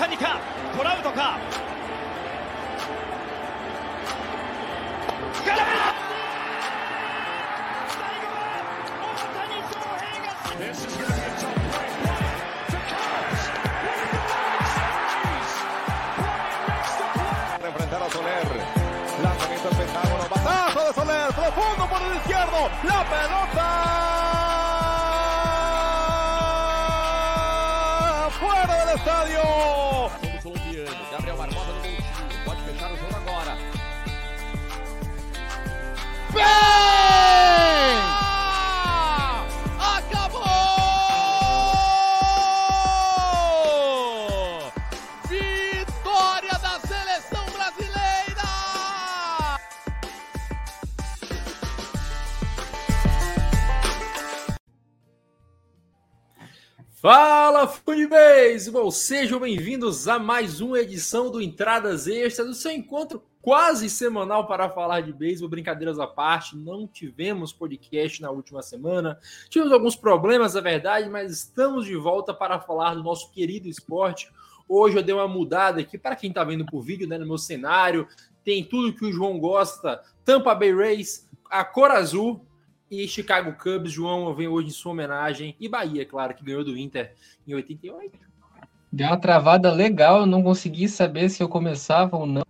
谷かトラウトか空振り最後は大谷翔平が This is going to be a tough break. Bryant to Cubs. With the big squeeze. Bryant makes the play. para enfrentar a Soler. Lanzamiento al pentágono. Batazo de Soler. Profundo por el izquierdo. La pelota. Fala, beisebol! Sejam bem-vindos a mais uma edição do Entradas Extras, do seu encontro quase semanal para falar de beisebol, brincadeiras à parte. Não tivemos podcast na última semana, tivemos alguns problemas, é verdade, mas estamos de volta para falar do nosso querido esporte. Hoje eu dei uma mudada aqui para quem está vendo por vídeo, né, no meu cenário. Tem tudo que o João gosta: Tampa Bay Rays, a cor azul e Chicago Cubs. João vem hoje em sua homenagem. E Bahia, claro, que ganhou do Inter em 88. Deu uma travada legal, eu não consegui saber se eu começava ou não.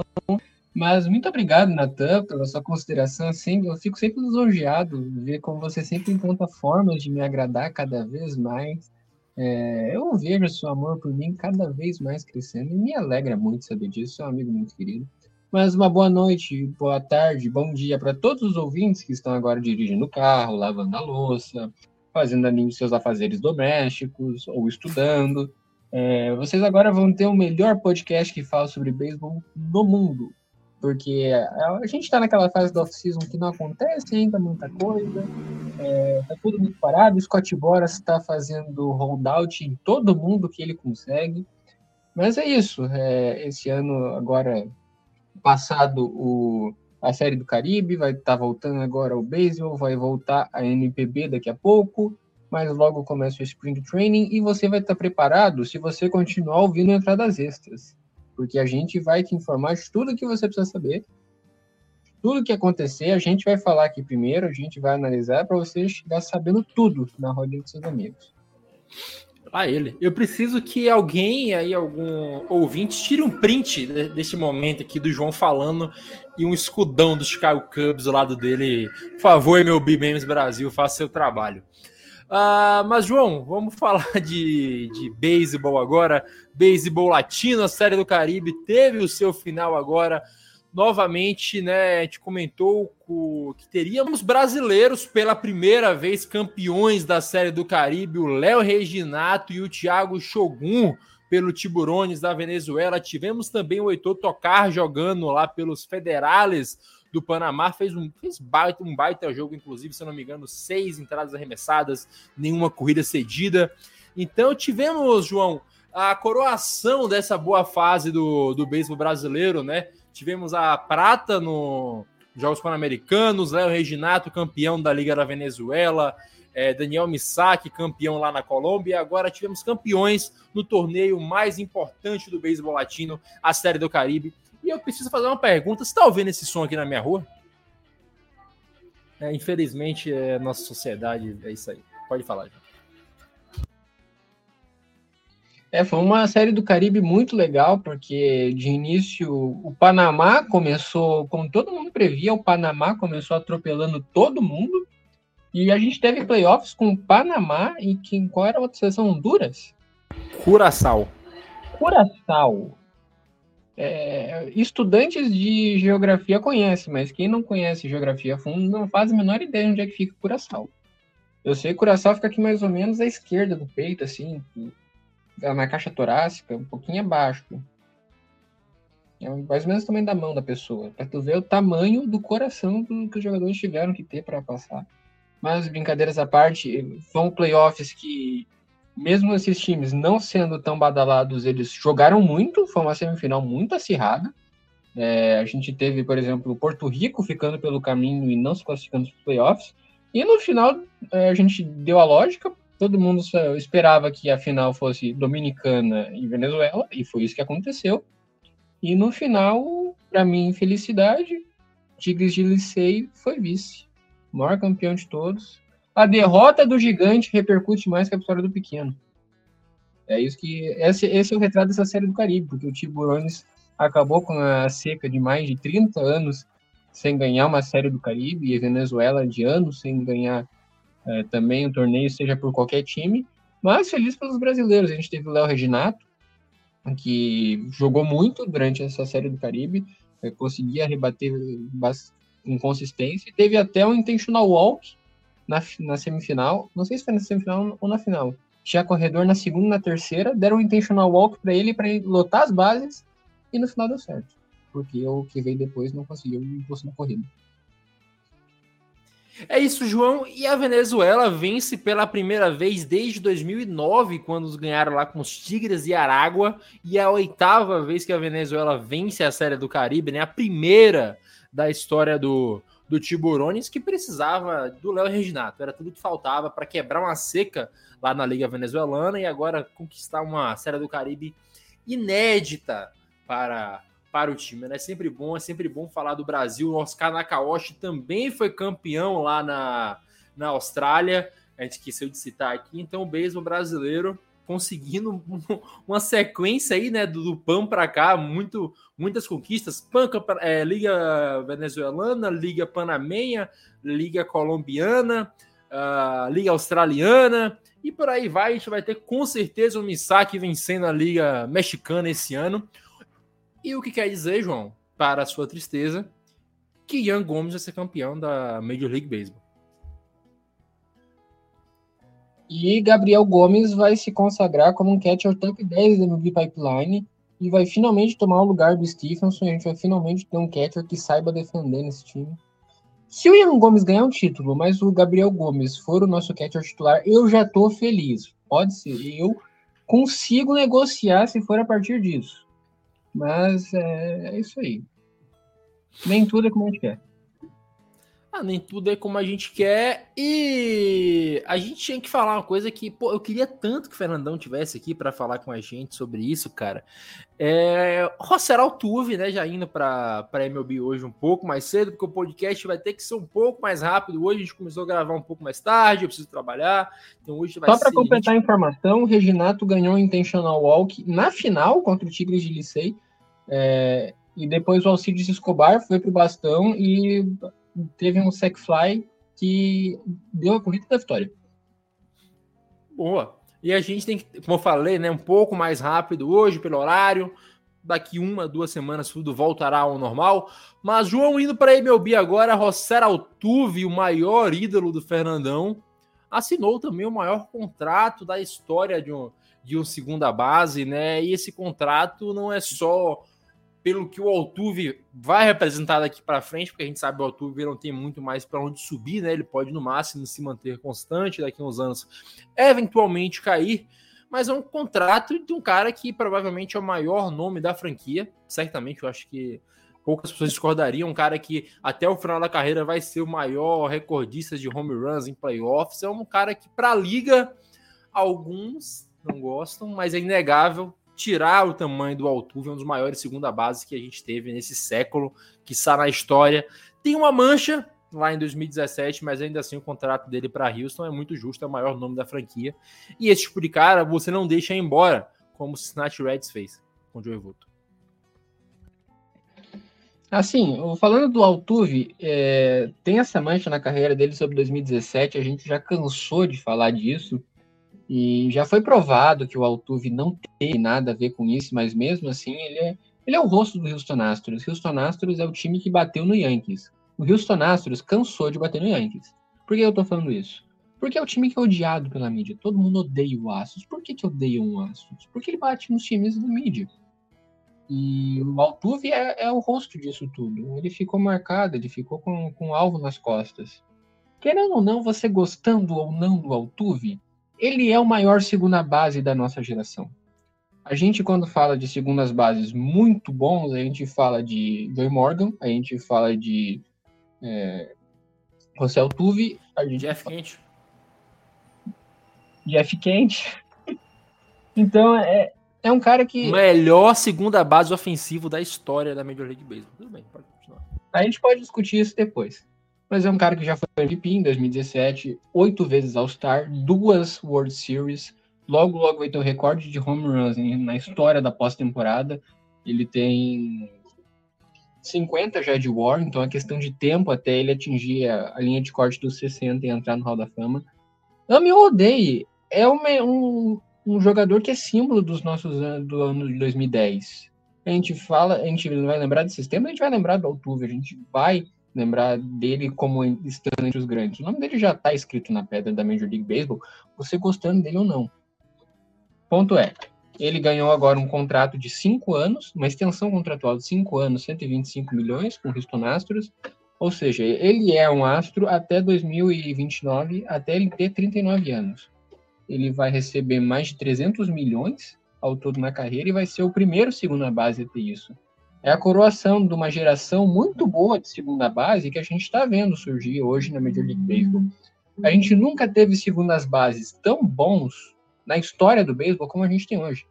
Mas muito obrigado, Natan, pela sua consideração. Sempre, eu fico sempre lisonjeado ver como você sempre encontra formas de me agradar cada vez mais. É, eu vejo seu amor por mim cada vez mais crescendo e me alegra muito saber disso. Um amigo muito querido. Mas uma boa noite, boa tarde, bom dia para todos os ouvintes que estão agora dirigindo o carro, lavando a louça, fazendo ali seus afazeres domésticos ou estudando. É, vocês agora vão ter o melhor podcast que fala sobre beisebol no mundo. Porque a gente está naquela fase da off-season que não acontece ainda muita coisa, é, tá tudo muito parado. O Scott Boras está fazendo holdout em todo mundo que ele consegue. Mas é isso. É, esse ano, agora, passado o, a Série do Caribe, vai estar tá voltando agora o beisebol, vai voltar a NPB daqui a pouco, mas logo começa o Spring Training e você vai estar tá preparado se você continuar ouvindo entradas extras porque a gente vai te informar de tudo que você precisa saber. Tudo que acontecer, a gente vai falar aqui primeiro, a gente vai analisar para você chegar sabendo tudo na rodinha dos seus amigos. Ah, ele. Eu preciso que alguém aí, algum ouvinte, tire um print deste momento aqui do João falando e um escudão do Chicago Cubs do lado dele. Por favor, meu BMs Brasil, faça seu trabalho. Uh, mas, João, vamos falar de, de beisebol agora. Beisebol latino, a Série do Caribe teve o seu final agora. Novamente, né? A gente comentou que teríamos brasileiros pela primeira vez campeões da Série do Caribe, o Léo Reginato e o Thiago Shogun pelo Tiburones da Venezuela. Tivemos também o Heitor Tocar jogando lá pelos Federales do Panamá, fez um, fez baita, um baita jogo, inclusive, se não me engano, seis entradas arremessadas, nenhuma corrida cedida. Então tivemos, João, a coroação dessa boa fase do, do beisebol brasileiro, né? Tivemos a prata no Jogos Pan-Americanos, Léo Reginato, campeão da Liga da Venezuela, é, Daniel Misaki, campeão lá na Colômbia, agora tivemos campeões no torneio mais importante do beisebol latino, a Série do Caribe. E eu preciso fazer uma pergunta: você está ouvindo esse som aqui na minha rua? É, infelizmente, é, nossa sociedade é isso aí. Pode falar, João. É, foi uma série do Caribe muito legal, porque de início o Panamá começou, como todo mundo previa, o Panamá começou atropelando todo mundo. E a gente teve playoffs com o Panamá e quem, qual era a outra seleção? Honduras? Curaçao. Curaçao. É, estudantes de geografia conhecem, mas quem não conhece geografia a fundo não faz a menor ideia de onde é que fica Curaçao. Eu sei que Curaçao fica aqui mais ou menos à esquerda do peito, assim, na caixa torácica, um pouquinho abaixo. É mais ou menos o tamanho da mão da pessoa, para tu ver o tamanho do coração que os jogadores tiveram que ter para passar. Mas brincadeiras à parte, são playoffs que mesmo esses times não sendo tão badalados, eles jogaram muito, foi uma semifinal muito acirrada. É, a gente teve, por exemplo, Porto Rico ficando pelo caminho e não se classificando para os playoffs. E no final, é, a gente deu a lógica, Todo mundo esperava que a final fosse Dominicana e Venezuela, e foi isso que aconteceu. E no final, para mim, felicidade, Tigres de Licei foi vice. Maior campeão de todos. A derrota do gigante repercute mais que a vitória do pequeno. É isso que. Esse, esse é o retrato dessa série do Caribe, porque o Tiburones acabou com a seca de mais de 30 anos sem ganhar uma série do Caribe, e a Venezuela de anos sem ganhar é, também um torneio, seja por qualquer time. Mas feliz pelos brasileiros. A gente teve o Léo Reginato, que jogou muito durante essa série do Caribe, é, conseguia rebater consistência. Teve até um intentional walk na, na semifinal, não sei se foi na semifinal ou na final. Tinha corredor na segunda e na terceira, deram um intentional walk para ele para lotar as bases e no final deu certo, porque o que veio depois não conseguiu impulso na corrida. É isso, João. E a Venezuela vence pela primeira vez desde 2009, quando ganharam lá com os Tigres e Aragua. E é a oitava vez que a Venezuela vence a Série do Caribe, né? A primeira da história do, do Tiburones, que precisava do Léo Reginato. Era tudo que faltava para quebrar uma seca lá na Liga Venezuelana e agora conquistar uma Série do Caribe inédita para para o time. Né? É sempre bom, é sempre bom falar do Brasil. O Oscar Nakaoshi também foi campeão lá na, na Austrália. A gente esqueceu de citar aqui. Então, o beisebol brasileiro conseguindo uma sequência aí, né, do, do PAN para cá, muito, muitas conquistas. PAN, é, Liga Venezuelana, Liga Panamenha, Liga Colombiana, uh, Liga Australiana, e por aí vai. A gente vai ter com certeza o Misaki vencendo a Liga Mexicana esse ano. E o que quer dizer, João, para a sua tristeza, que Ian Gomes vai ser campeão da Major League Baseball. E Gabriel Gomes vai se consagrar como um catcher top 10 da MLB Pipeline e vai finalmente tomar o lugar do Stephenson. A gente vai finalmente ter um catcher que saiba defender nesse time. Se o Ian Gomes ganhar um título, mas o Gabriel Gomes for o nosso catcher titular, eu já tô feliz. Pode ser. Eu consigo negociar se for a partir disso. Mas é, é isso aí. Nem tudo é como a gente quer. Ah, nem tudo é como a gente quer. E a gente tinha que falar uma coisa que, pô, eu queria tanto que o Fernandão tivesse aqui para falar com a gente sobre isso, cara. É, Rosser Altuve, né, já indo para MLB hoje um pouco mais cedo, porque o podcast vai ter que ser um pouco mais rápido. Hoje a gente começou a gravar um pouco mais tarde, eu preciso trabalhar. Então hoje vai Só para completar 20... a informação, o Reginato ganhou um intentional walk na final contra o Tigres de Licei. É, e depois o Alcides Escobar foi para o bastão e teve um sack fly que deu a corrida da vitória. Boa. E a gente tem que, como eu falei, né, um pouco mais rápido hoje pelo horário. Daqui uma, duas semanas tudo voltará ao normal. Mas João indo para a MLB agora, Rosser Altuve, o maior ídolo do Fernandão, assinou também o maior contrato da história de um, de um segunda base, né? E esse contrato não é só pelo que o Altuve vai representar daqui para frente, porque a gente sabe que o Altuve não tem muito mais para onde subir, né? Ele pode no máximo se manter constante daqui a uns anos, eventualmente cair, mas é um contrato de um cara que provavelmente é o maior nome da franquia, certamente eu acho que poucas pessoas discordariam, um cara que até o final da carreira vai ser o maior recordista de home runs em playoffs, é um cara que para a liga alguns não gostam, mas é inegável tirar o tamanho do Altuve, um dos maiores segunda bases que a gente teve nesse século, que está na história. Tem uma mancha lá em 2017, mas ainda assim o contrato dele para Houston é muito justo, é o maior nome da franquia. E esse tipo de cara você não deixa ir embora, como o Cincinnati Reds fez com o Joey Votto. Assim, falando do Altuve, é, tem essa mancha na carreira dele sobre 2017, a gente já cansou de falar disso. E já foi provado que o Altuve não tem nada a ver com isso, mas mesmo assim ele é, ele é o rosto do Houston Astros. O Houston Astros é o time que bateu no Yankees. O Houston Astros cansou de bater no Yankees. Por que eu tô falando isso? Porque é o time que é odiado pela mídia. Todo mundo odeia o Astros. Por que, que odeiam o Astros? Porque ele bate nos times da mídia. E o Altuve é, é, o rosto disso tudo. Ele ficou marcado, ele ficou com, com um alvo nas costas. Querendo ou não, você gostando ou não do Altuve, ele é o maior segunda base da nossa geração. A gente, quando fala de segundas bases muito bons, a gente fala de Joey Morgan, a gente fala de é, José Altuve, a gente Jeff Kent. Jeff Kent. Então, é, é um cara que. Melhor segunda base ofensivo da história da Major League Baseball. Tudo bem, pode continuar. A gente pode discutir isso depois. Mas é um cara que já foi MVP em 2017, oito vezes All-Star, duas World Series. Logo, logo vai ter o recorde de home runs na história da pós-temporada. Ele tem 50 já de War, então é questão de tempo até ele atingir a, a linha de corte dos 60 e entrar no Hall da Fama. Ame ou odeie, é um, um jogador que é símbolo dos nossos do ano de 2010. A gente fala, a gente vai lembrar desses tempos, a gente vai lembrar do Altuve, a gente vai lembrar dele como estando entre os grandes. O nome dele já está escrito na pedra da Major League Baseball, você gostando dele ou não. Ponto é, ele ganhou agora um contrato de cinco anos, uma extensão contratual de cinco anos, 125 milhões com o Houston Astros, ou seja, ele é um astro até 2029, até ele ter 39 anos. Ele vai receber mais de 300 milhões ao todo na carreira e vai ser o primeiro segunda base a ter isso. É a coroação de uma geração muito boa de segunda base que a gente está vendo surgir hoje na Major League Baseball. A gente nunca teve segundas bases tão bons na história do beisebol como a gente tem hoje.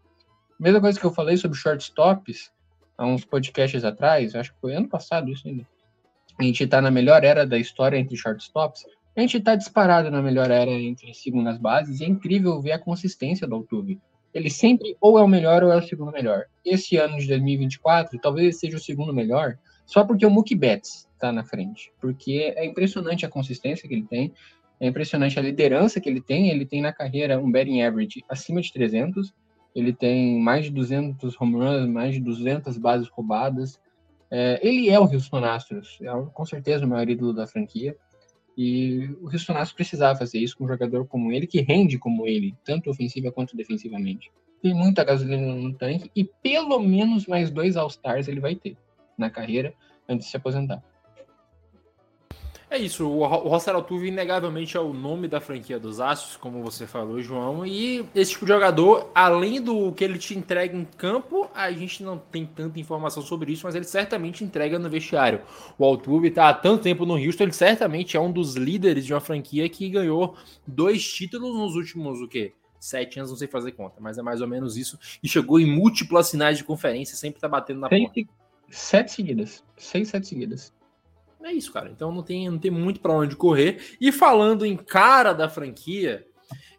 Mesma coisa que eu falei sobre shortstops há uns podcasts atrás, acho que foi ano passado isso ainda. A gente está na melhor era da história entre shortstops. A gente está disparado na melhor era entre segundas bases e é incrível ver a consistência do Altuve. Ele sempre ou é o melhor ou é o segundo melhor. Esse ano de 2024, talvez seja o segundo melhor, só porque o Mookie Betts está na frente. Porque é impressionante a consistência que ele tem, é impressionante a liderança que ele tem. Ele tem na carreira um batting average acima de 300, ele tem mais de 200 home runs, mais de 200 bases roubadas. É, ele é o Houston Astros, é com certeza o maior ídolo da franquia. E o Astros precisava fazer isso com um jogador como ele, que rende como ele, tanto ofensiva quanto defensivamente. Tem muita gasolina no tanque e pelo menos mais dois All-Stars ele vai ter na carreira antes de se aposentar. É isso, o Ro- o Rosser Altuve inegavelmente é o nome da franquia dos Astros, como você falou, João, e esse tipo de jogador, além do que ele te entrega em campo, a gente não tem tanta informação sobre isso, mas ele certamente entrega no vestiário. O Altuve tá há tanto tempo no Houston, ele certamente é um dos líderes de uma franquia que ganhou dois títulos nos últimos, o quê? Sete anos, não sei fazer conta, mas é mais ou menos isso, e chegou em múltiplas finais de conferência, sempre tá batendo na Seis, porta. sete seguidas. Seis, sete seguidas. É isso, cara. Então não tem, não tem muito para onde correr. E falando em cara da franquia,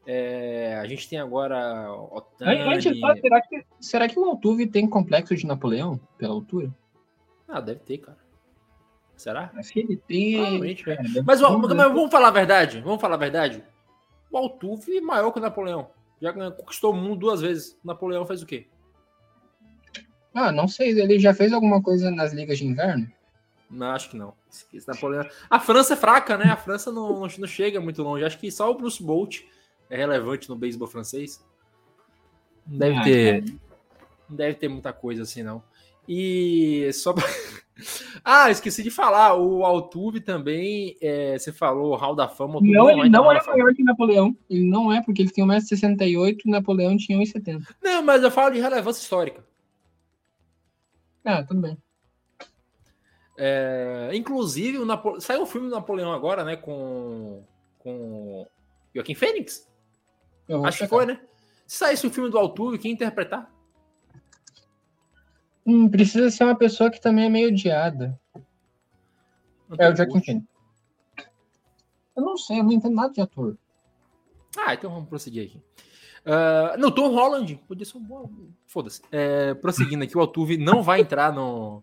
é, a gente tem agora Otani. Antes, será, que, será que o Altuve tem complexo de Napoleão pela altura? Ah, deve ter, cara. Será? Acho que ele tem. Cara, deve Mas, ó, mas vamos falar a verdade. Vamos falar a verdade. O Altuve é maior que o Napoleão. Já conquistou o mundo duas vezes. O Napoleão fez o quê? Ah, não sei. Ele já fez alguma coisa nas ligas de inverno? Não, acho que não. Napoleão... A França é fraca, né? A França não, não, não chega muito longe. Acho que só o Bruce Bolt é relevante no beisebol francês. Não deve Ah, ter. Não deve ter muita coisa assim, não. E só pra... Ah, esqueci de falar. O Altuve também. é, você falou Hall da Fama. o Altuve Não, ele não Hall é Fama. maior que Napoleão. Ele não é, porque ele tem 1,68m e Napoleão tinha 1,70m. Não, mas eu falo de relevância histórica. Ah, tudo bem. É, inclusive, o Napo... saiu um filme do Napoleão agora, né? Com. Com. Joaquim Fênix? Eu Acho que foi, né? Se saísse o filme do Altuve, quem interpretar? Hum, precisa ser uma pessoa que também é meio odiada. Não É o Joaquim. Phoenix. Eu não sei, eu não entendo nada de ator. Ah, então vamos prosseguir aqui. Ah, no Tom Holland, podia ser um bom. Foda-se. É, prosseguindo aqui, o Altuve não vai entrar no,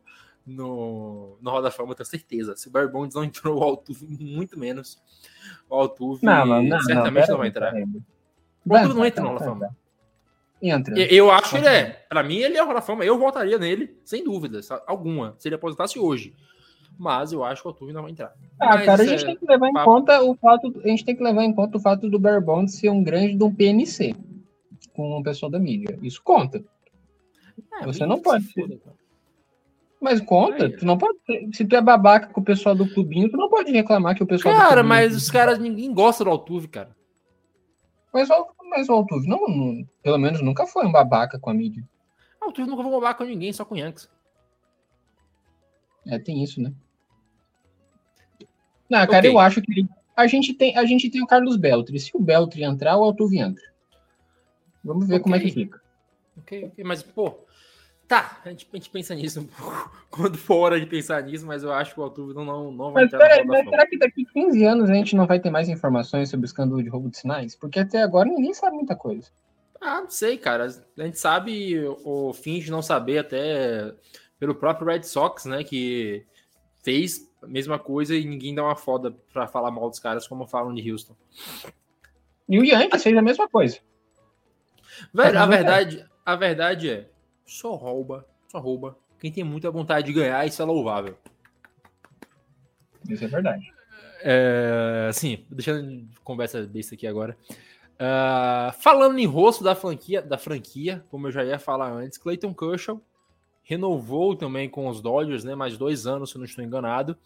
no, no Hall da Fama, eu tenho certeza. Se o Barry Bonds não entrou, o Altuve, muito menos. O Altuve certamente não, vai entrar. O Altuve não entra no Hall da Fama. Entra. Eu, acho que ele é. Pra mim, ele é o Hall da Fama. Eu votaria nele, sem dúvida alguma, se ele aposentasse hoje. Mas eu acho que o Altuve não vai entrar. Ah, Mas cara, a isso gente é tem que levar em papo. conta o fato, a gente tem que levar em conta o fato do Barry Bonds ser um grande de um PNC com o pessoal da mídia. Isso conta. É, Você não pode se foda, cara. Mas conta, Aí. tu não pode. Se tu é babaca com o pessoal do clubinho, tu não pode reclamar que o pessoal Cara, mas os caras, ninguém gosta do Altuve, cara. Mas, o- mas o Altuve, não, não- pelo menos nunca foi um babaca com a mídia. O Altuve nunca vai roubar com ninguém, só com o Yankees. É, tem isso, né? Não, cara, Ok. eu acho que a gente tem, a gente tem o Carlos Beltri. Se o Beltri entrar, o Altuve entra. Vamos ver como é que fica. Ok, ok, mas, pô, tá, a gente, a gente pensa nisso um pouco quando for hora de pensar nisso, mas eu acho que o Altuve não, não, não vai Mas, entrar da mas será que daqui 15 anos a gente não vai ter mais informações sobre o escândalo de roubo de sinais? Porque até agora ninguém sabe muita coisa. Ah, não sei, cara. A gente sabe, ou finge não saber até pelo próprio Red Sox, né, que fez a mesma coisa e ninguém dá uma foda pra falar mal dos caras como falam de Houston. E o Yankees fez a mesma coisa. Velho, a verdade, a verdade é, só rouba, só rouba. Quem tem muita vontade de ganhar, isso é louvável. Isso é verdade. É, assim, deixando de conversa besta aqui agora. Ah, falando em rosto da franquia, da franquia, como eu já ia falar antes, Clayton Kershaw renovou também com os Dodgers, né? Mais dois anos, se eu não estou enganado.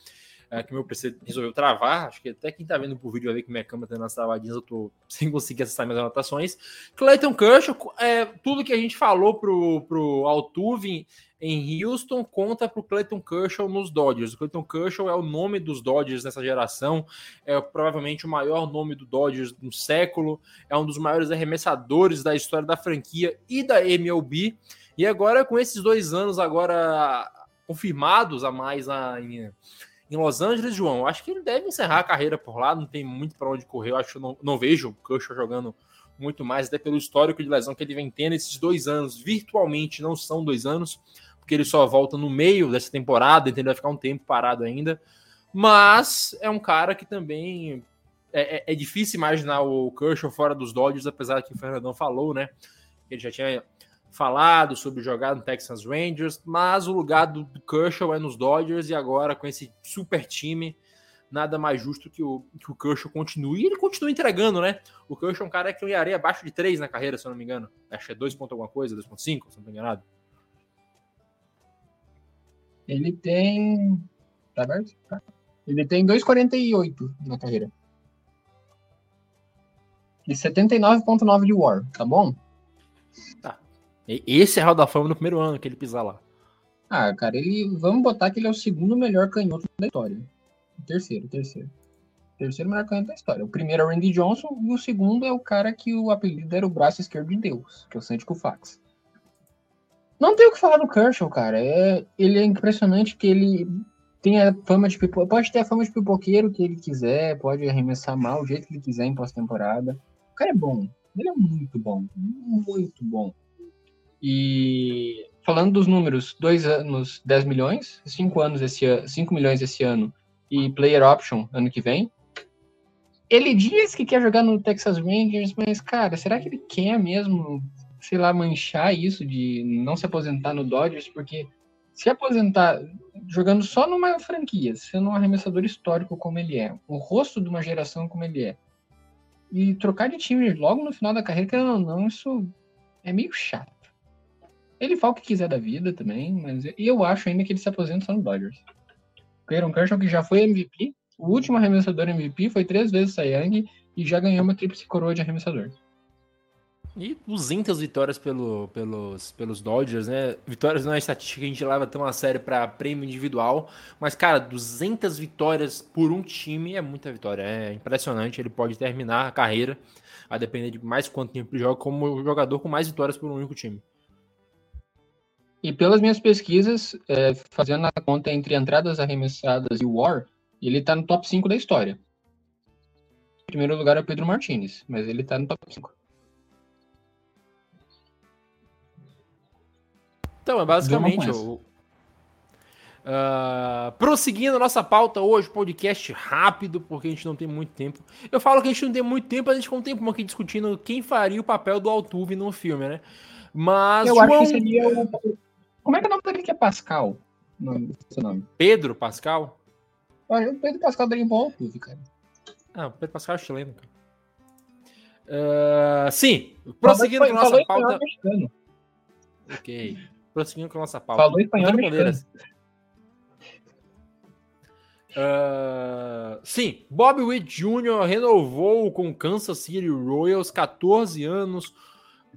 É, que meu PC resolveu travar. Acho que até quem tá vendo por vídeo ver que minha câmera tá nas travadinhas, eu tô sem conseguir acessar minhas anotações. Clayton Kershaw, é, tudo que a gente falou pro, pro Altuve em Houston conta pro Clayton Kershaw nos Dodgers. O Clayton Kershaw é o nome dos Dodgers nessa geração, é provavelmente o maior nome do Dodgers no século, é um dos maiores arremessadores da história da franquia e da MLB. E agora, com esses dois anos agora confirmados a mais a, em, em Los Angeles, João, acho que ele deve encerrar a carreira por lá, não tem muito para onde correr. Eu acho que não, não vejo o Kershaw jogando muito mais, até pelo histórico de lesão que ele vem tendo. Esses dois anos, virtualmente, não são dois anos, porque ele só volta no meio dessa temporada, então ele vai ficar um tempo parado ainda. Mas é um cara que também é, é- é difícil imaginar o Kershaw fora dos Dodgers, apesar que o Fernandão falou, né? Ele já tinha falado sobre jogar no Texas Rangers, mas o lugar do Kershaw é nos Dodgers e agora com esse super time, nada mais justo que o, que o Kershaw continue. E ele continua entregando, né? O Kershaw é um cara que tem areia abaixo de 3 na carreira, se eu não me engano. Acho que é 2 ponto alguma coisa, 2.5, se eu não estou enganado. Ele tem. Tá aberto? Tá. Ele tem 2,48 na carreira. E 79,9 de War, tá bom? E- Esse é a Hall da Fama no primeiro ano que ele pisar lá. Ah, cara, ele. Vamos botar que ele é o segundo melhor canhoto da história. O terceiro, o terceiro. O terceiro melhor canhoto da história. O primeiro é o Randy Johnson e o segundo é o cara que o apelido era o braço esquerdo de Deus, que é o Sandy Koufax. Não tem o que falar do Kershaw, cara. É, ele é impressionante que ele tem a fama de pipo... pode ter a fama de pipoqueiro que ele quiser, pode arremessar mal o jeito que ele quiser em pós-temporada. O cara é bom. Ele é muito bom. Muito bom. E falando dos números, dois anos, 10 milhões, 5 anos esse ano, 5 milhões esse ano e player option ano que vem. Ele diz que quer jogar no Texas Rangers, mas, cara, será que ele quer mesmo, sei lá, manchar isso de não se aposentar no Dodgers? Porque se aposentar jogando só numa franquia, sendo um arremessador histórico como ele é, o rosto de uma geração como ele é, e trocar de time logo no final da carreira, não, isso é meio chato. Ele fala o que quiser da vida também, mas eu acho ainda que ele se aposenta só no Dodgers. Clayton Kershaw, que já foi MVP, o último arremessador MVP, foi três vezes Cy Young e já ganhou uma tríplice coroa de arremessador. E 200 vitórias pelo, pelos, pelos Dodgers, né? Vitórias não é estatística que a gente leva tão a sério para prêmio individual, mas, cara, 200 vitórias por um time é muita vitória. É impressionante. Ele pode terminar a carreira, a depender de mais quanto tempo ele joga, como o jogador com mais vitórias por um único time. E pelas minhas pesquisas, é, fazendo a conta entre entradas arremessadas e War, ele tá no top 5 da história. Em primeiro lugar é o Pedro Martinez, mas ele tá no top 5. Então, é basicamente o. Ah, prosseguindo a nossa pauta hoje, podcast rápido, porque a gente não tem muito tempo. Eu falo que a gente não tem muito tempo, a gente ficou um tempo aqui discutindo quem faria o papel do Altuve no filme, né? Mas Eu João acho que seria o. Como é que é o nome daquele que é Pascal? O nome seu nome. Pedro Pascal. Olha, o Pedro Pascal daria um bom Altuve, cara. Ah, o Pedro Pascal é chileno, cara. Ah, sim, prosseguindo com a nossa pauta. Ok. Prosseguindo com a nossa pauta. Falou espanhol mexicano. Bandeiras. Ah, sim, Bob Witt Jr. renovou com o Kansas City Royals 14 anos,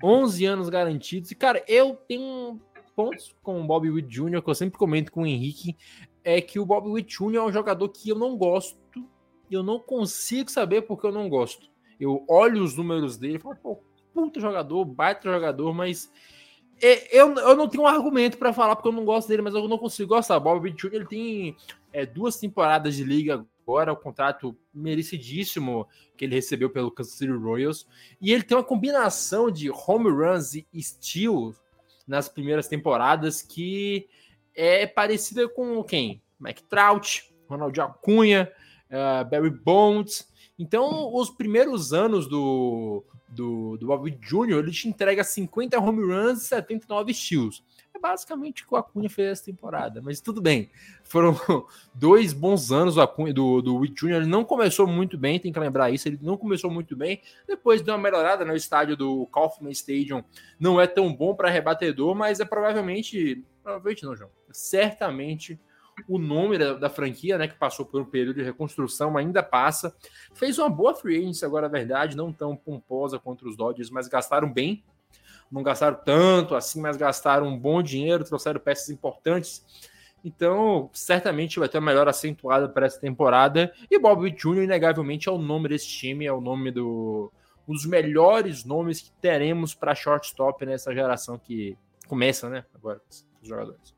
11 anos garantidos. E, cara, eu tenho pontos com o Bob Witt Jr. que eu sempre comento com o Henrique, é que o Bob Witt Jr. é um jogador que eu não gosto e eu não consigo saber porque eu não gosto. Eu olho os números dele e falo, pô, puta jogador, baita jogador, mas é, eu, eu não tenho um argumento para falar porque eu não gosto dele, mas eu não consigo gostar. Bob Jr. ele tem é, duas temporadas de liga agora, o contrato merecidíssimo que ele recebeu pelo Kansas City Royals, e ele tem uma combinação de home runs e steals nas primeiras temporadas que é parecida com quem? Mike Trout, Ronald Acunha, uh, Barry Bonds. Então, os primeiros anos do, do, do Bob Jr., ele te entrega 50 home runs e 79 steals. É basicamente o que o Acunha fez essa temporada, mas tudo bem. Foram dois bons anos Acunha, do, do Witt Jr. Ele não começou muito bem, tem que lembrar isso. Ele não começou muito bem. Depois deu uma melhorada no estádio do Kaufman Stadium. Não é tão bom para rebatedor, mas é provavelmente. Provavelmente não, João. Certamente o nome da, da, franquia, né, que passou por um período de reconstrução, ainda passa. Fez uma boa free agency agora, a verdade, não tão pomposa contra os Dodgers, mas gastaram bem. Não gastaram tanto assim, mas gastaram um bom dinheiro, trouxeram peças importantes. Então, certamente vai ter uma melhor acentuada para essa temporada. E Bob Jr., inegavelmente, é o nome desse time, é o nome do. Um dos melhores nomes que teremos para shortstop nessa geração que começa, né? Agora, os jogadores.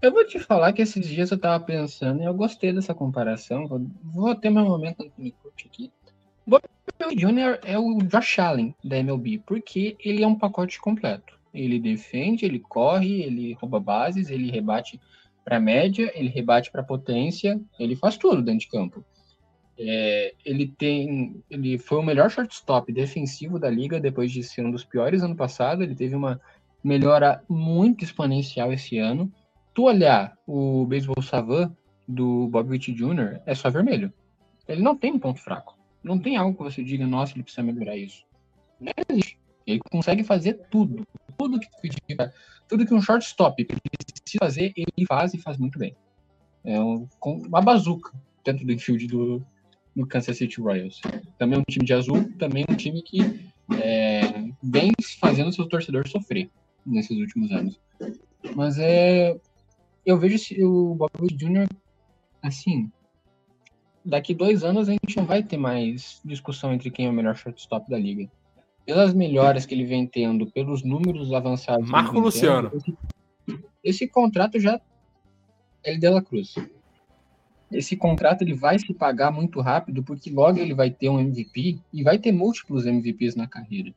Eu vou te falar que esses dias eu tava pensando e eu gostei dessa comparação. Vou, ter meu momento Anthony Coach aqui. O Jr. é o Josh Allen da MLB, porque ele é um pacote completo. Ele defende, ele corre, ele rouba bases, ele rebate para média, ele rebate para potência, ele faz tudo dentro de campo. É, ele tem, ele foi o melhor shortstop defensivo da liga depois de ser um dos piores ano passado. Ele teve uma melhora muito exponencial esse ano tu olhar o beisebol savant do Bob Witt Jr., é só vermelho. Ele não tem ponto fraco. Não tem algo que você diga, nossa, ele precisa melhorar isso. Ele consegue fazer tudo. Tudo que tudo que um shortstop precisa fazer, ele faz e faz muito bem. É um, uma bazuca dentro do infield do, do Kansas City Royals. Também um time de azul, também um time que é, vem fazendo seu torcedor sofrer nesses últimos anos. Mas é eu vejo o Bob Jr. assim. Daqui dois anos a gente não vai ter mais discussão entre quem é o melhor shortstop da liga. Pelas melhoras que ele vem tendo, pelos números avançados. Marco Luciano. Tendo, esse, esse, contrato já é de la Cruz. Esse contrato ele vai se pagar muito rápido, porque logo ele vai ter um MVP e vai ter múltiplos MVPs na carreira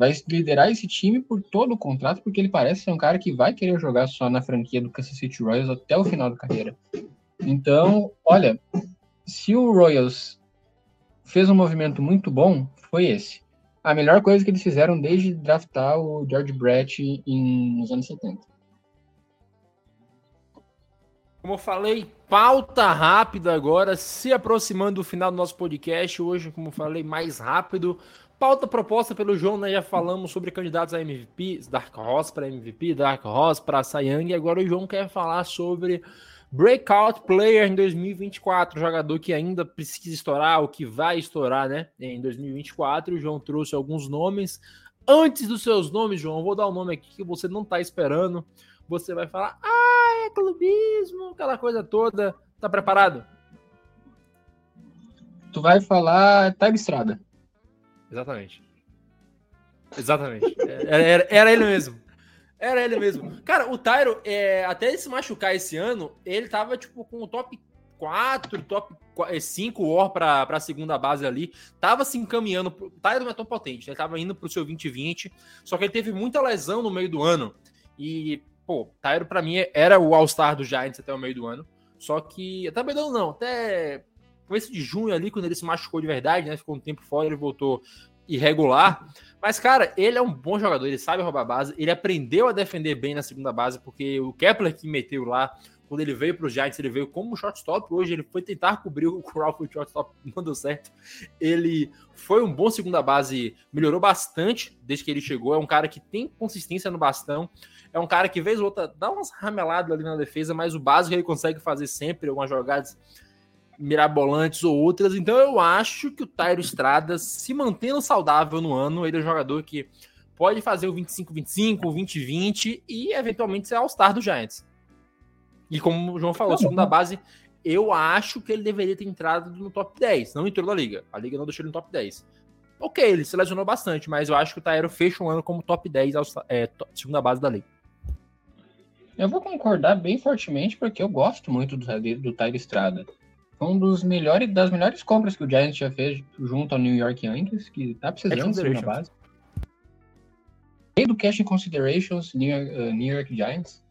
vai liderar esse time por todo o contrato, porque ele parece ser um cara que vai querer jogar só na franquia do Kansas City Royals até o final da carreira. Então, olha, se o Royals fez um movimento muito bom, foi esse. A melhor coisa que eles fizeram desde draftar o George Brett em, nos anos 70. Como eu falei, pauta rápida agora, se aproximando do final do nosso podcast. Hoje, como eu falei, mais rápido, Pauta proposta pelo João, né? Já falamos sobre candidatos a MVP, Dark Horse para MVP, Dark Horse para Young, e agora o João quer falar sobre Breakout Player em 2024, jogador que ainda precisa estourar, ou que vai estourar, né? Em 2024, o João trouxe alguns nomes. Antes dos seus nomes, João, vou dar um nome aqui que você não está esperando. Você vai falar, ah, é clubismo, aquela coisa toda. Tá preparado? Tu vai falar Time Estrada. Exatamente. Exatamente. Era, era, era, ele mesmo. Era ele mesmo. Cara, o Tyro, é, até ele se machucar esse ano, ele tava, tipo, com o top 4, top 5 War pra, pra segunda base ali. Tava se encaminhando. Pro, Tyro não é tão potente, né? ele tava indo pro seu 2020. Só que ele teve muita lesão no meio do ano. E, pô, Tyro pra mim era o All-Star do Giants até o meio do ano. Só que, até meio não, até começo de junho ali, quando ele se machucou de verdade, né? Ficou um tempo fora, ele voltou irregular. Mas, cara, ele é um bom jogador, ele sabe roubar base, ele aprendeu a defender bem na segunda base, porque o Kepler que meteu lá, quando ele veio para os Giants, ele veio como shortstop. Hoje ele foi tentar cobrir o Crawford shortstop, não deu certo. Ele foi um bom segunda base, melhorou bastante desde que ele chegou. É um cara que tem consistência no bastão. É um cara que, vez ou outra, dá umas rameladas ali na defesa, mas o básico ele consegue fazer sempre, algumas jogadas mirabolantes ou outras. Então eu acho que o Tairo Estrada, se mantendo saudável no ano, ele é um jogador que pode fazer o 25-25, o 20-20 e eventualmente ser All-Star do Giants. E como o João falou, segunda base eu acho que ele deveria ter entrado no top 10. Não entrou na liga. A liga não deixou ele no top 10. Ok, ele se lesionou bastante, mas eu acho que o Taero fecha um ano como top 10, aos- é, segunda base da liga. Eu vou concordar bem fortemente porque eu gosto muito do, do Tyler Estrada. Foi um dos melhores, das melhores compras que o Giants já fez junto ao New York Yankees, que tá precisando de uma base. E do Cash in Considerations, New York, uh, New York Giants.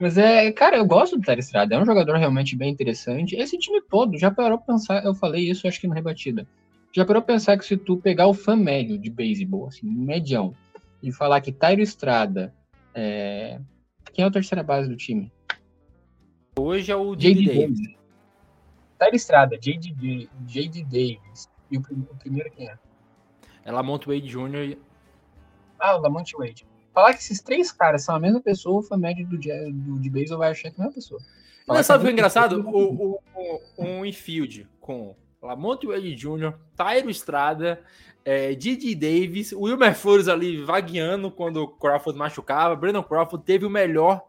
Mas é, cara, eu gosto do Tyler Estrada, é um jogador realmente bem interessante. Esse time todo já parou pra pensar, eu falei isso acho que na rebatida. Já parou pra pensar que se tu pegar o fã médio de beisebol, assim, medião, e falar que Tyler Estrada é... Quem é a terceira base do time? Hoje é o J.D. Davis. Tyler Estrada, J.D. J.D. Davis. E o, o primeiro quem é? É Lamont Wade Jr. Ah, o Lamont Wade. Falar que esses três caras são a mesma pessoa, o fã médio do, do de baseball vai achar que não é a pessoa. Falar Mas sabe o que é engraçado? mesma O, o, o, um infield com Lamont Wade Jr., Tyro Estrada, é, Didi Davis, o Wilmer Flores ali vagueando quando o Crawford machucava, Brandon Crawford teve o melhor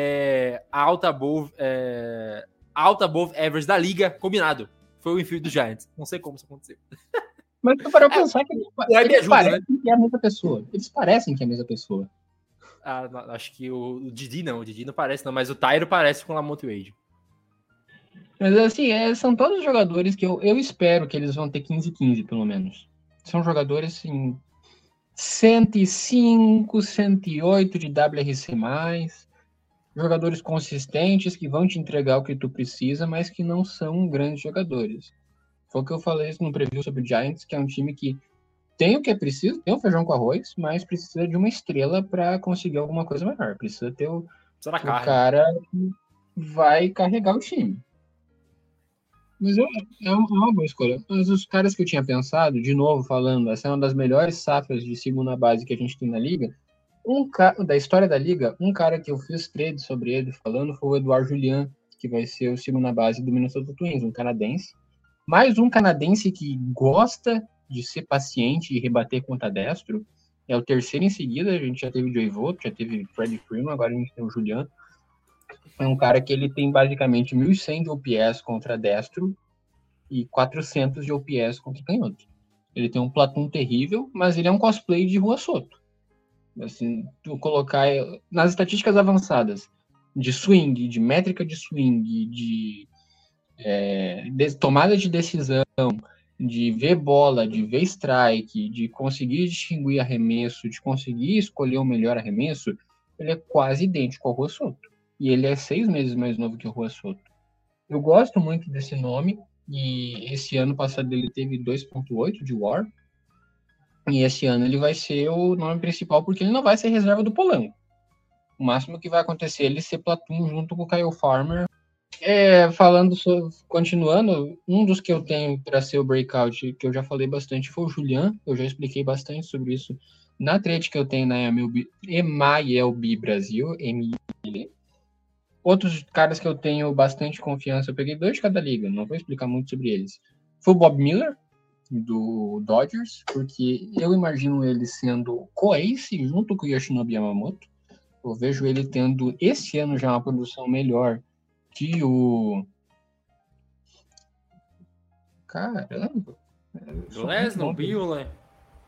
é, out, above, é, out above average da liga combinado. Foi o infield do Giants. Não sei como isso aconteceu. Mas tu parou pra pensar que eles, É, eles ajuda, né? parecem que é a mesma pessoa. Eles parecem que é a mesma pessoa. Ah, acho que o, o Didi não, o Didi não parece não, mas o Tyro parece com o Lamont Wade. Mas assim, é, são todos jogadores que eu, eu espero que eles vão ter 15-15, pelo menos. São jogadores assim. 105, 108 de WRC. Jogadores consistentes que vão te entregar o que tu precisa, mas que não são grandes jogadores. Foi o que eu falei no preview sobre o Giants, que é um time que tem o que é preciso, tem o feijão com arroz, mas precisa de uma estrela para conseguir alguma coisa maior. Precisa ter o, o cara que vai carregar o time. Mas é, uma é uma boa escolha. Mas os caras que eu tinha pensado, de novo falando, essa é uma das melhores safras de segunda base que a gente tem na liga. Um. Da história da liga, um cara que eu fiz trade sobre ele falando foi o Eduardo Julian, que vai ser o segunda base do Minnesota Twins, um canadense. Mais um canadense que gosta de ser paciente e rebater contra destro. É o terceiro em seguida, a gente já teve Joey Votto, já teve o Freddie Freeman, agora a gente tem o Julian. É um cara que ele tem basicamente 1.100 de OPS contra destro e 400 de OPS contra canhoto. Ele tem um platum terrível, mas ele é um cosplay de Rua Soto. Assim, tu colocar nas estatísticas avançadas de swing, de métrica de swing, de, é, de tomada de decisão, de ver bola, de ver strike, de conseguir distinguir arremesso, de conseguir escolher o melhor arremesso, ele é quase idêntico ao Rua Soto. E ele é seis meses mais novo que o Rua Soto. Eu gosto muito desse nome, e esse ano passado ele teve 2.8 de War, e esse ano ele vai ser o nome principal porque ele não vai ser reserva do Polanco. O máximo que vai acontecer é ele ser Platum junto com o Kyle Farmer. É, falando sobre, continuando, um dos que eu tenho para ser o breakout, que eu já falei bastante, foi o Julian. Eu já expliquei bastante sobre isso na trade que eu tenho na MILB Brasil, MIL. Outros caras que eu tenho bastante confiança, eu peguei dois de cada liga, não vou explicar muito sobre eles. Foi o Bob Miller, do Dodgers, porque eu imagino ele sendo co-ace junto com o Yoshinobu Yamamoto. Eu vejo ele tendo esse ano já uma produção melhor que o. Caramba! Glasnow, Buehler.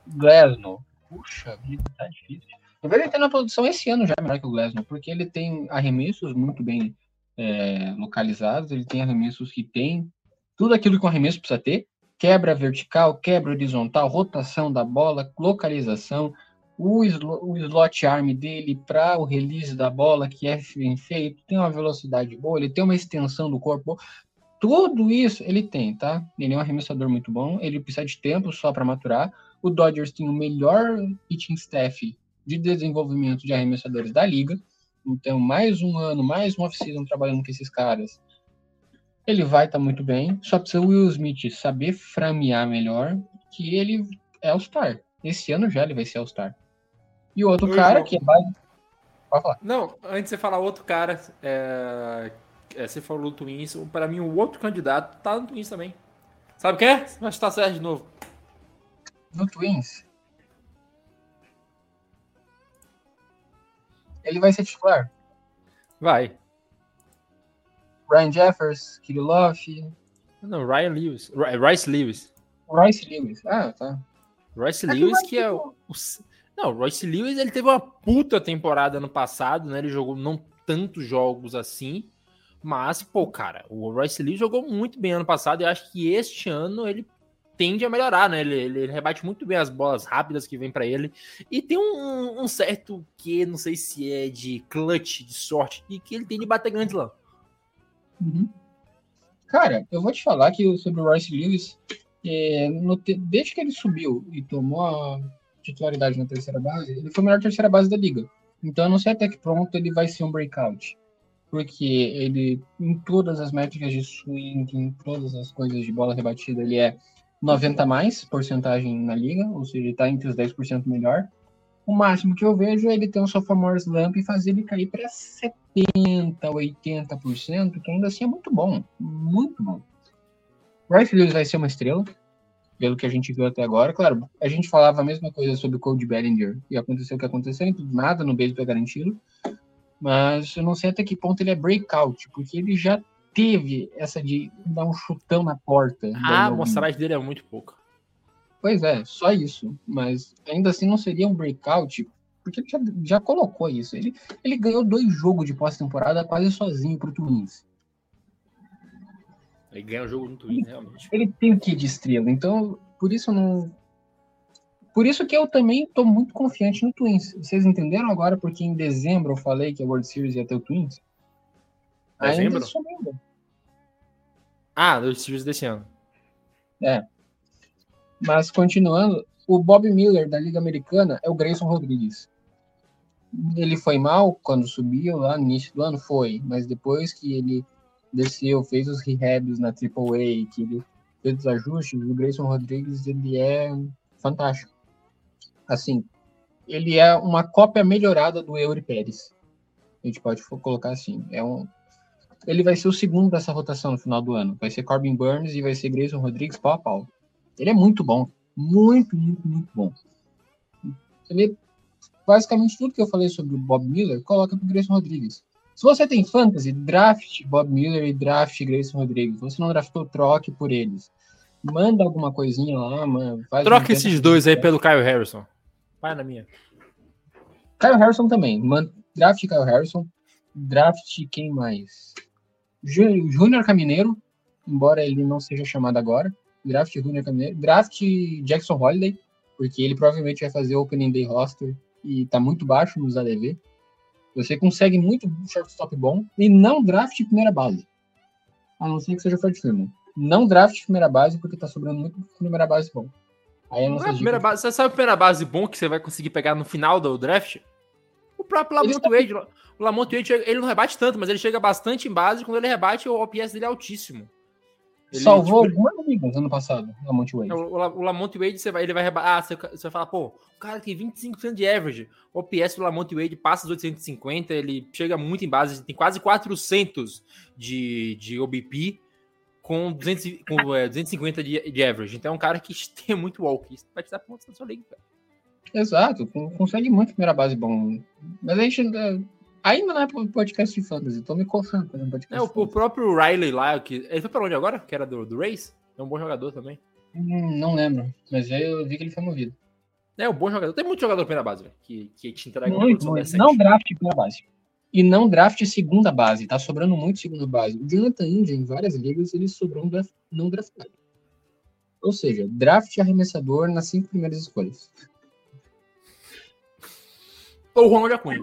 Glasnow. Puxa vida, tá difícil. Eu vejo ele tendo uma produção esse ano já melhor que o Glasnow, porque ele tem arremessos muito bem é, localizados, ele tem arremessos que tem tudo aquilo que um arremesso precisa ter, quebra vertical, quebra horizontal, rotação da bola, localização, o, o slot arm dele para o release da bola, que é bem feito, tem uma velocidade boa, ele tem uma extensão do corpo. Tudo isso ele tem, tá? Ele é um arremessador muito bom, ele precisa de tempo só para maturar. O Dodgers tem o melhor pitching staff de desenvolvimento de arremessadores da liga. Então, mais um ano, mais uma off-season trabalhando com esses caras ele vai estar tá muito bem. Só precisa o Will Smith saber framear melhor, que ele é All-Star. Esse ano já ele vai ser All-Star. E o outro Oi, cara, João. que base. Pode falar. Não, antes de você falar outro cara, é, é, você falou do Twins, para mim o outro candidato tá no Twins também. Sabe quem é? Vai estar certo de novo. No Twins. Ele vai ser titular. Vai. Ryan Jeffers, Kirillov, Não, Ryan Lewis. Ri- Rice Lewis. Royce Lewis. Ah, tá. Royce Mas Lewis, eu que é o. o não, o Royce Lewis ele teve uma puta temporada ano passado, né? Ele jogou não tantos jogos assim. Mas, pô, cara, o Royce Lewis jogou muito bem ano passado e eu acho que este ano ele tende a melhorar, né? Ele, ele, ele rebate muito bem as bolas rápidas que vem pra ele. E tem um, um certo que, não sei se é de clutch, de sorte, e que ele tem de bater grande lá. Uhum. Cara, eu vou te falar que sobre o Royce Lewis, é, no desde que ele subiu e tomou a titularidade na terceira base, ele foi a melhor terceira base da liga. Então eu não sei até que ponto ele vai ser um breakout. Porque ele, em todas as métricas de swing, em todas as coisas de bola rebatida, ele é 90 a mais porcentagem na liga, ou seja, ele está entre os 10% melhor. O máximo que eu vejo é ele ter um sophomore slump e fazer ele cair para 70%, 80%, que ainda assim é muito bom. Muito bom. Bryce Lewis vai ser uma estrela, pelo que a gente viu até agora. Claro, a gente falava a mesma coisa sobre o Cody Bellinger e aconteceu o que aconteceu, e tudo nada no beisebol é garantido. Mas eu não sei até que ponto ele é breakout, porque ele já teve essa de dar um chutão na porta. Ah, a amostragem dele é muito pouca. Pois é, só isso. Mas ainda assim não seria um breakout, porque ele já, já colocou isso. Ele, ele ganhou dois jogos de pós-temporada quase sozinho pro Twins. Ele ganha o jogo no Twins, realmente. Ele tem o que de estrela, então por isso eu não. Por isso que eu também tô muito confiante no Twins. Vocês entenderam agora porque em dezembro eu falei que a World Series ia ter o Twins? Dezembro? Ainda. Ah, dos Series desse ano. Mas continuando, o Bob Miller da Liga Americana é o Grayson Rodrigues. Ele foi mal quando subiu lá no início do ano? Foi, mas depois que ele desceu, fez os rehabs na AAA, que ele fez os ajustes, o Grayson Rodrigues ele é fantástico. Assim, ele é uma cópia melhorada do Eury Pérez. A gente pode colocar assim. É um, ele vai ser o segundo dessa rotação no final do ano. Vai ser Corbin Burns e vai ser Grayson Rodrigues pau a pau. Ele é muito bom. Muito, muito, muito bom. Ele, basicamente, tudo que eu falei sobre o Bob Miller, coloca pro Grayson Rodrigues. Se você tem fantasy, draft Bob Miller e draft Grayson Rodrigues. Se você não draftou, troque por eles. Manda alguma coisinha lá, mano. Troca um esses dois aí pelo Kyle Harrison. Vai na minha. Kyle Harrison também. Man, draft Kyle Harrison. Draft quem mais? Jú- Júnior Camineiro, embora ele não seja chamado agora. Draft Júnior Camineiro. Draft Jackson Holiday, porque ele provavelmente vai fazer Opening Day roster e tá muito baixo nos ADV. Você consegue muito shortstop bom e não draft primeira base. A não ser que seja Fred Freeman. Não draft primeira base porque tá sobrando muito primeira base bom. Aí Não é a primeira base, você sabe a primeira base bom que você vai conseguir pegar no final do draft? O próprio Lamont Wade. O Lamont Wade, ele não rebate tanto, mas ele chega bastante em base. Quando ele rebate, o OPS dele é altíssimo. Ele, salvou tipo, algumas ligas ano passado, a Monte Wade. É, O, o, Wade, você vai, ele vai rebater. Ah, você, você vai falar, pô, o cara tem 25% de average. O OPS do Lamont Wade passa dos 850, ele chega muito em base, tem quase 400 de, de OBP com, 200, e- com é, 250 de, de average. Então é um cara que tem muito walk. Isso vai te dar pontos na sua liga, cara. Exato, con- consegue muito primeira base bom. Mas a gente ainda, ainda não é podcast de fantasy, tô me coçando É, podcast. o, de o fantasy. próprio Riley lá, que, ele foi pra onde agora? Que era do, do Race? É um bom jogador também. Hum, não lembro, mas eu vi que ele foi movido. É um bom jogador. Tem muito jogador primeira base, velho, que, que te entrega Muito, muito. Não draft primeira base. E não draft segunda base, tá sobrando muito segunda base. O Jonathan India, em várias ligas, ele sobrou um draft, não draftado. Ou seja, draft arremessador nas cinco primeiras escolhas. Ou o Ronald Acunha.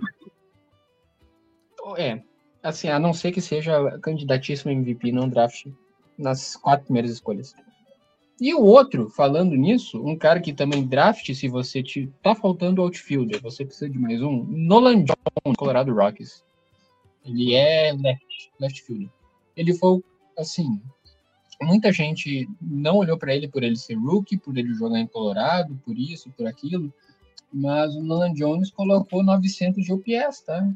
É, assim, a não ser que seja candidatíssimo MVP, não draft nas quatro primeiras escolhas. E o outro, falando nisso, um cara que também draft, se você te tá faltando outfielder, você precisa de mais um, Nolan Jones, Colorado Rockies. Ele é left, left fielder. Ele foi, assim, muita gente não olhou para ele por ele ser rookie, por ele jogar em Colorado, por isso, por aquilo, mas o Nolan Jones colocou 900 de OPS, tá?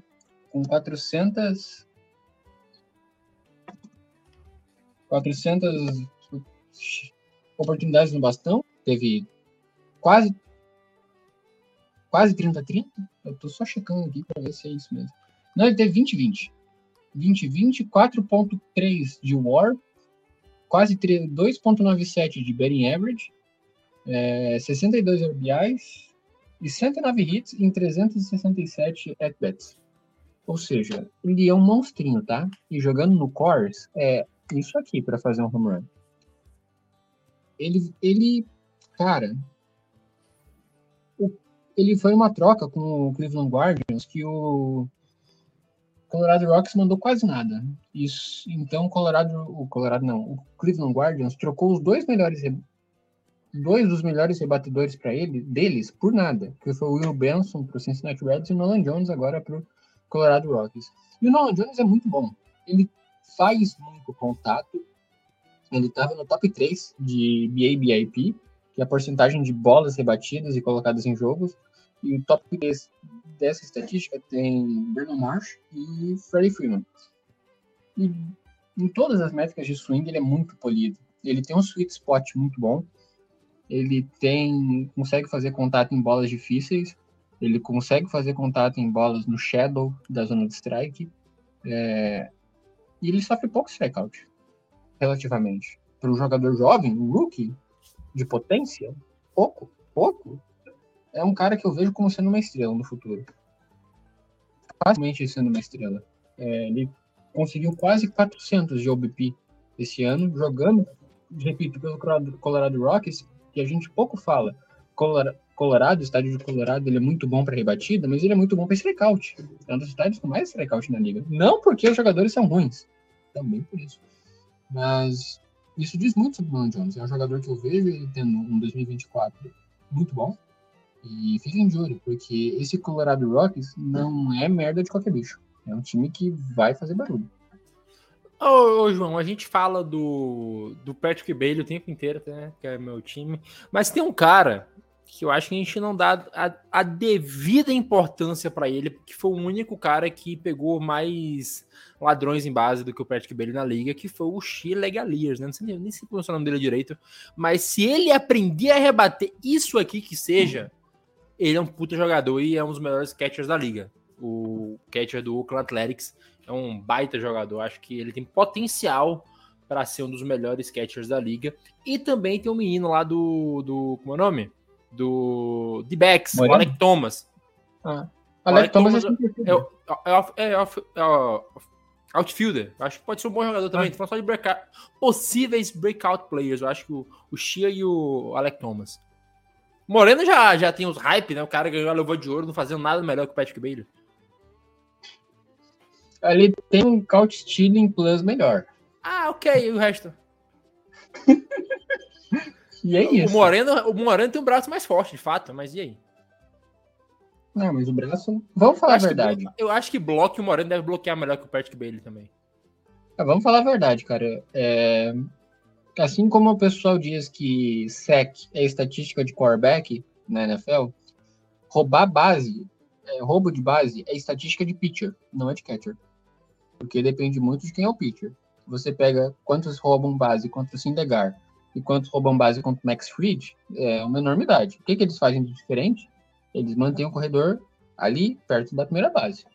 Com 400 400 oportunidades no bastão, teve quase quase 30 30. Eu tô só checando aqui para ver se é isso mesmo. Não, ele teve 20 20. 2020, 4.3 de WAR, quase 3 2.97 de batting average, é, 62 RBIs e 109 hits em 367 at-bats. Ou seja, ele é um monstrinho, tá? E jogando no Cores, é isso aqui para fazer um home run. Ele, ele cara, o- ele foi uma troca com o Cleveland Guardians que o Colorado Rocks mandou quase nada. Isso, então Colorado, o Colorado não, o Cleveland Guardians trocou os dois melhores re- dois dos melhores rebatedores para ele deles por nada, que foi o Will Benson para o Cincinnati Reds e o Nolan Jones agora para Colorado Rockies. E o Nolan Jones é muito bom. Ele faz muito contato. Ele estava no top 3 de BABIP, que é a porcentagem de bolas rebatidas e colocadas em jogos. E o top 3 dessa estatística tem Brandon Marsh e Freddie Freeman. E em todas as métricas de swing, ele é muito polido. Ele tem um sweet spot muito bom. Ele tem consegue fazer contato em bolas difíceis. Ele consegue fazer contato em bolas no shadow da zona de strike. É, E ele sofre pouco strikeout, relativamente. Para um jogador jovem, um rookie, de potência, pouco, pouco. É um cara que eu vejo como sendo uma estrela no futuro. Facilmente sendo uma estrela. É, ele conseguiu quase 400 de OBP esse ano, jogando, repito, pelo Colorado- Colorado Rockies, que a gente pouco fala. Colora- Colorado, o estádio de Colorado, ele é muito bom para rebatida, mas ele é muito bom para strikeout. É um dos estádios com mais strikeout na liga. Não porque os jogadores são ruins, também por isso. Mas isso diz muito sobre o Nolan Jones. É um jogador que eu vejo ele tendo um 2024 muito bom. E fiquem de olho, porque esse Colorado Rockies não é merda de qualquer bicho. É um time que vai fazer barulho. Ô, ô, João, a gente fala do, do Patrick Bailey o tempo inteiro, né? Que é meu time. Mas tem um cara que eu acho que a gente não dá a, a devida importância pra ele, porque foi o único cara que pegou mais ladrões em base do que o Patrick Bailey na liga, que foi o Shea Legaliers, né? Não sei nem, sei pronunciar o nome dele direito. Mas se ele aprender a rebater isso aqui que seja, ele é um puta jogador e é um dos melhores catchers da liga. O catcher do Oakland Athletics é um baita jogador. Acho que ele tem potencial para ser um dos melhores catchers da liga. E também tem um menino lá do. do como é o nome? Do. D-Backs, o Moreno? Alec Thomas. Ah. Olha, Alex Thomas é Thomas É, o- é, off- é, off- é o- outfielder. Acho que pode ser um bom jogador também. Ah. Falando só de breakout, possíveis breakout players. Eu acho que o, o Shea e o Alec Thomas. Moreno já, já tem os hype, né? O cara ganhou a luva de ouro, não fazendo nada melhor que o Patrick Bailey. Ali tem um couch stealing plus melhor. Ah, ok. E o resto? E é O isso. Moreno, o Moreno tem um braço mais forte, de fato, mas e aí? Não, mas o braço. Vamos falar a que verdade. blo- eu acho que bloque o Moreno deve bloquear melhor que o Patrick Bailey também. Ah, Vamos falar a verdade, cara. É, Assim como o pessoal diz que SEC é estatística de quarterback na NFL, roubar base, é, roubo de base é estatística de pitcher, não é de catcher. Porque depende muito de quem é o pitcher. Você pega quantos roubam base contra o Sindegar e quantos roubam base contra o Max Fried, é uma enormidade. O que, que eles fazem de diferente? Eles mantêm o corredor ali, perto da primeira base.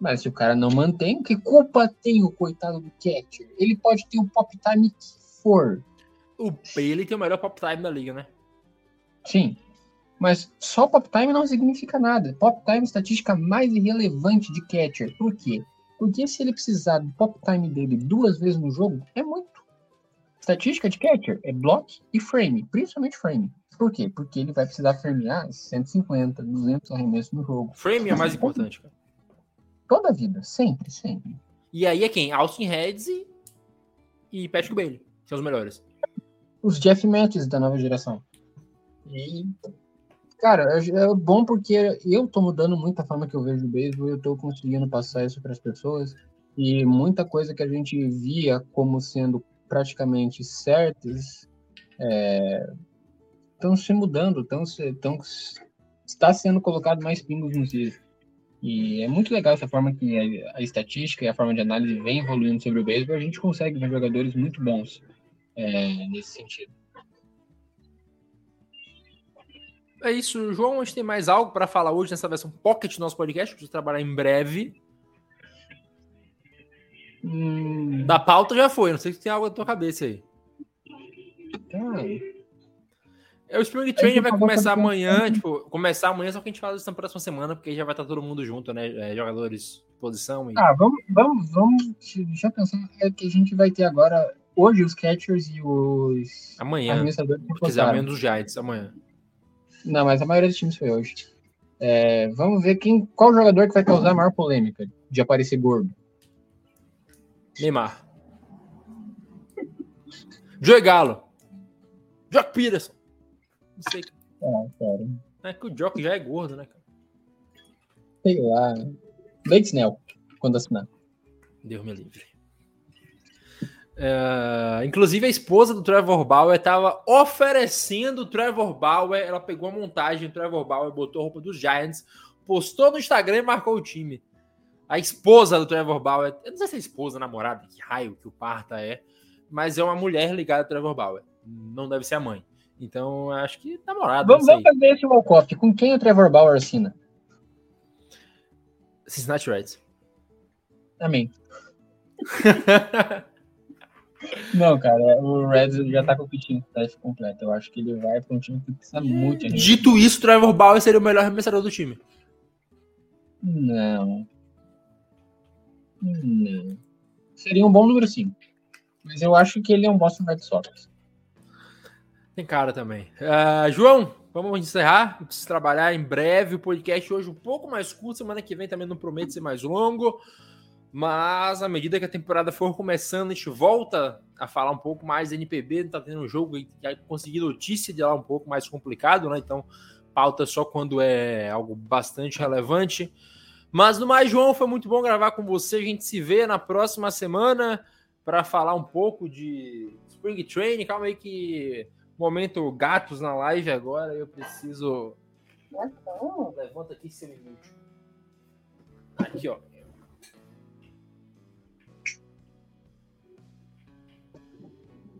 Mas se o cara não mantém, que culpa tem o coitado do catcher? Ele pode ter o pop time que for. O Bailey tem o melhor pop time da liga, né? Sim. Mas só pop time não significa nada. Pop time é a estatística mais irrelevante de catcher. Por quê? Porque se ele precisar do pop time dele duas vezes no jogo, é muito. Estatística de catcher é block e frame, principalmente frame. Por quê? Porque ele vai precisar framear 150, 200 arremessos no jogo. Frame é mais importante, cara. Toda a vida, sempre, sempre. E aí é quem? Austin Heads e, e Patrick Bailey. São os melhores. os Jeff Mattis da nova geração. E, cara, é é bom porque eu tô mudando muito a forma que eu vejo o beisebol, eu tô conseguindo passar isso para as pessoas e muita coisa que a gente via como sendo praticamente certas estão se mudando, estão tão, está sendo colocado mais pingos nos is. E é muito legal essa forma que a, a estatística e a forma de análise vem evoluindo sobre o beisebol, a gente consegue ver jogadores muito bons é, nesse sentido. É isso, João. A gente tem mais algo para falar hoje nessa versão pocket do nosso podcast. Preciso trabalhar em breve. Hum, Da pauta já foi, não sei se tem algo na tua cabeça aí. tá. É, o Spring Training vai começar amanhã, tipo, começar amanhã, só que a gente fala isso na próxima semana, porque já vai estar todo mundo junto, né? É, jogadores de posição e. Ah, vamos, vamos, vamos. Deixa eu pensar. É que a gente vai ter agora. Hoje os catchers e os amanhã. administradores quiser, amanhã dos Giants, amanhã. Não, mas a maioria dos times foi hoje. É, vamos ver quem, qual jogador que vai causar a maior polêmica de aparecer gordo. Neymar. Joey Galo. Jock Peterson. Não sei. Ah, cara. É que o Jock já é gordo, né, cara? Sei lá. Blake Snell, quando assinar. Deus me livre. É, inclusive, a esposa do Trevor Bauer estava oferecendo o Trevor Bauer. Ela pegou a montagem do Trevor Bauer, botou a roupa dos Giants, postou no Instagram e marcou o time. A esposa do Trevor Bauer, eu não sei se é esposa, namorada, que raio que o parta é, mas é uma mulher ligada ao Trevor Bauer. Não deve ser a mãe. Então, acho que namorada. Vamos, vamos fazer esse walk-off. Com quem o Trevor Bauer assina? Cincinnati Reds. Amém. Não, cara, o Reds já tá com o staff completo. Eu acho que ele vai pra um time que precisa muito. Dito isso, o Trevor Bauer seria o melhor arremessador do time. Não. Não. Seria um bom número 5. Mas eu acho que ele é um Boston Red Sox. Tem cara também. Ah, João, vamos encerrar. Preciso trabalhar em breve. O podcast hoje um pouco mais curto. Semana que vem também não promete ser mais longo. Mas à medida que a temporada for começando, a gente volta a falar um pouco mais NPB. Tá tendo um jogo e já consegui notícia de lá um pouco mais complicado, né? Então, pauta só quando é algo bastante relevante. Mas no mais, João, foi muito bom gravar com você. A gente se vê na próxima semana para falar um pouco de Spring Training. Calma aí que momento gatos na live agora. Eu preciso. Levanta aqui seu minuto. Aqui, ó.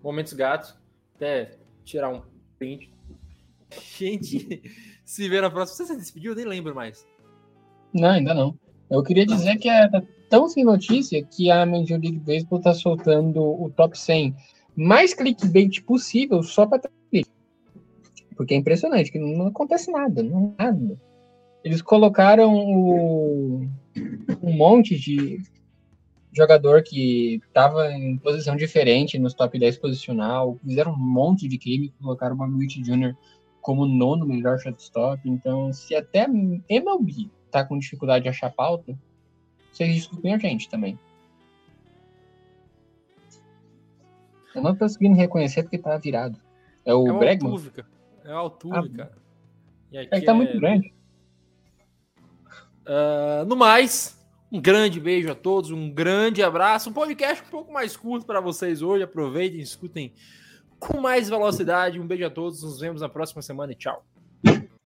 Momentos gatos. Até tirar um print. Gente, se vê na próxima. Você se despediu? Eu nem lembro mais. Não, ainda não. Eu queria dizer que é tá tão sem notícia que a Major League Baseball tá soltando o top 100 mais clickbait possível só para. Porque é impressionante, que não acontece nada, não nada. Eles colocaram o, um monte de jogador que estava em posição diferente nos top 10 posicional, fizeram um monte de crime, colocaram o Witt Jr. como nono melhor shortstop. Então, se até MLB tá com dificuldade de achar pauta, vocês desculpem a gente também. Eu não tô conseguindo reconhecer porque tá virado. É o é Bregman? É o Altuve, Ah, cara. E aqui É que tá é- muito grande. Ah, no mais, um grande beijo a todos, um grande abraço. Um podcast um pouco mais curto para vocês hoje. Aproveitem, escutem com mais velocidade. Um beijo a todos. Nos vemos na próxima semana e tchau.